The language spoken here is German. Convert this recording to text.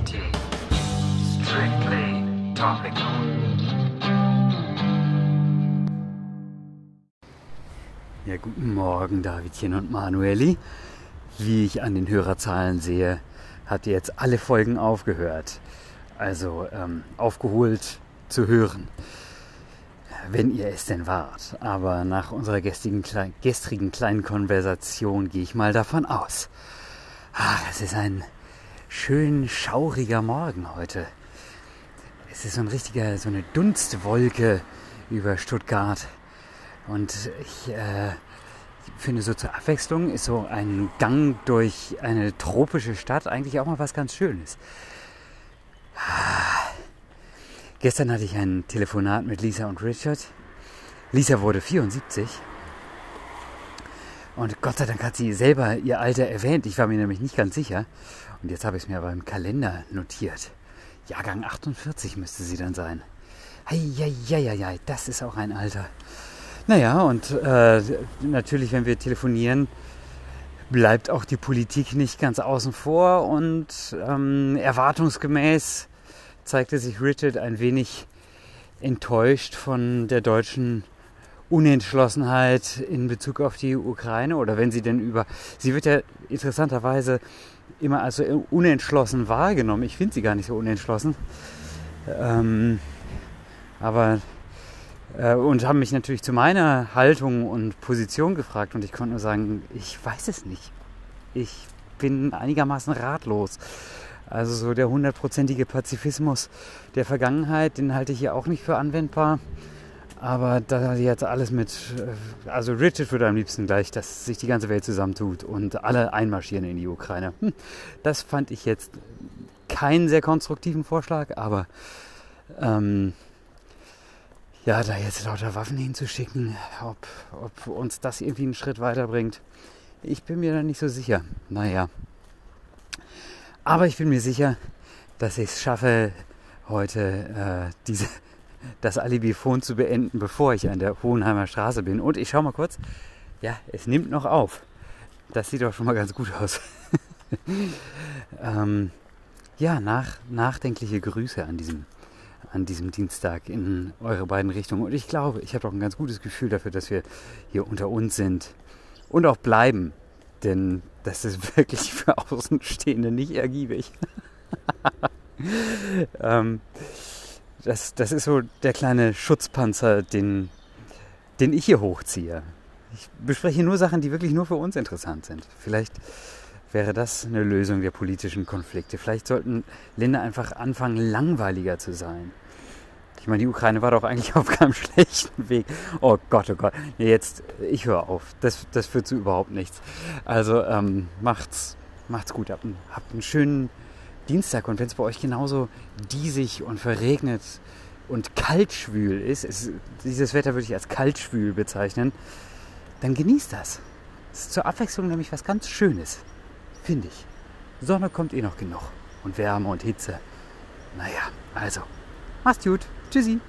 Strictly topical. Ja, guten Morgen, Davidchen und Manueli. Wie ich an den Hörerzahlen sehe, habt ihr jetzt alle Folgen aufgehört. Also ähm, aufgeholt zu hören. Wenn ihr es denn wart. Aber nach unserer gestrigen, gestrigen kleinen Konversation gehe ich mal davon aus. Ach, es ist ein schön schauriger Morgen heute. Es ist so ein richtiger, so eine Dunstwolke über Stuttgart. Und ich äh, finde so zur Abwechslung ist so ein Gang durch eine tropische Stadt eigentlich auch mal was ganz Schönes. Gestern hatte ich ein Telefonat mit Lisa und Richard. Lisa wurde 74 und Gott sei Dank hat sie selber ihr Alter erwähnt. Ich war mir nämlich nicht ganz sicher. Und jetzt habe ich es mir aber im Kalender notiert. Jahrgang 48 müsste sie dann sein. Eieieiei, das ist auch ein Alter. Naja, und äh, natürlich, wenn wir telefonieren, bleibt auch die Politik nicht ganz außen vor. Und ähm, erwartungsgemäß zeigte sich Richard ein wenig enttäuscht von der deutschen Unentschlossenheit in Bezug auf die Ukraine oder wenn sie denn über. Sie wird ja interessanterweise immer als so unentschlossen wahrgenommen. Ich finde sie gar nicht so unentschlossen. Ähm, aber äh, und haben mich natürlich zu meiner Haltung und Position gefragt und ich konnte nur sagen, ich weiß es nicht. Ich bin einigermaßen ratlos. Also so der hundertprozentige Pazifismus der Vergangenheit, den halte ich hier auch nicht für anwendbar. Aber da jetzt alles mit, äh, also Richard würde am liebsten gleich, dass sich die ganze Welt zusammentut und alle einmarschieren in die Ukraine. Hm, das fand ich jetzt keinen sehr konstruktiven Vorschlag, aber ähm, ja, da jetzt lauter Waffen hinzuschicken, ob, ob uns das irgendwie einen Schritt weiterbringt, ich bin mir da nicht so sicher. Naja. Aber ich bin mir sicher, dass ich es schaffe, heute äh, diese das Alibi-Phone zu beenden, bevor ich an der Hohenheimer Straße bin. Und ich schaue mal kurz. Ja, es nimmt noch auf. Das sieht doch schon mal ganz gut aus. ähm, ja, nach, nachdenkliche Grüße an diesem, an diesem Dienstag in eure beiden Richtungen. Und ich glaube, ich habe doch ein ganz gutes Gefühl dafür, dass wir hier unter uns sind und auch bleiben. Denn das ist wirklich für Außenstehende nicht ergiebig. ähm, das, das ist so der kleine Schutzpanzer, den, den ich hier hochziehe. Ich bespreche nur Sachen, die wirklich nur für uns interessant sind. Vielleicht wäre das eine Lösung der politischen Konflikte. Vielleicht sollten Länder einfach anfangen, langweiliger zu sein. Ich meine, die Ukraine war doch eigentlich auf keinem schlechten Weg. Oh Gott, oh Gott. Jetzt, ich höre auf. Das, das führt zu überhaupt nichts. Also ähm, macht's, macht's gut. Habt einen, habt einen schönen Dienstag und wenn es bei euch genauso diesig und verregnet und kaltschwül ist, ist, dieses Wetter würde ich als kaltschwül bezeichnen, dann genießt das. Es ist zur Abwechslung nämlich was ganz Schönes, finde ich. Sonne kommt eh noch genug und Wärme und Hitze. Naja, also, macht's gut. Tschüssi.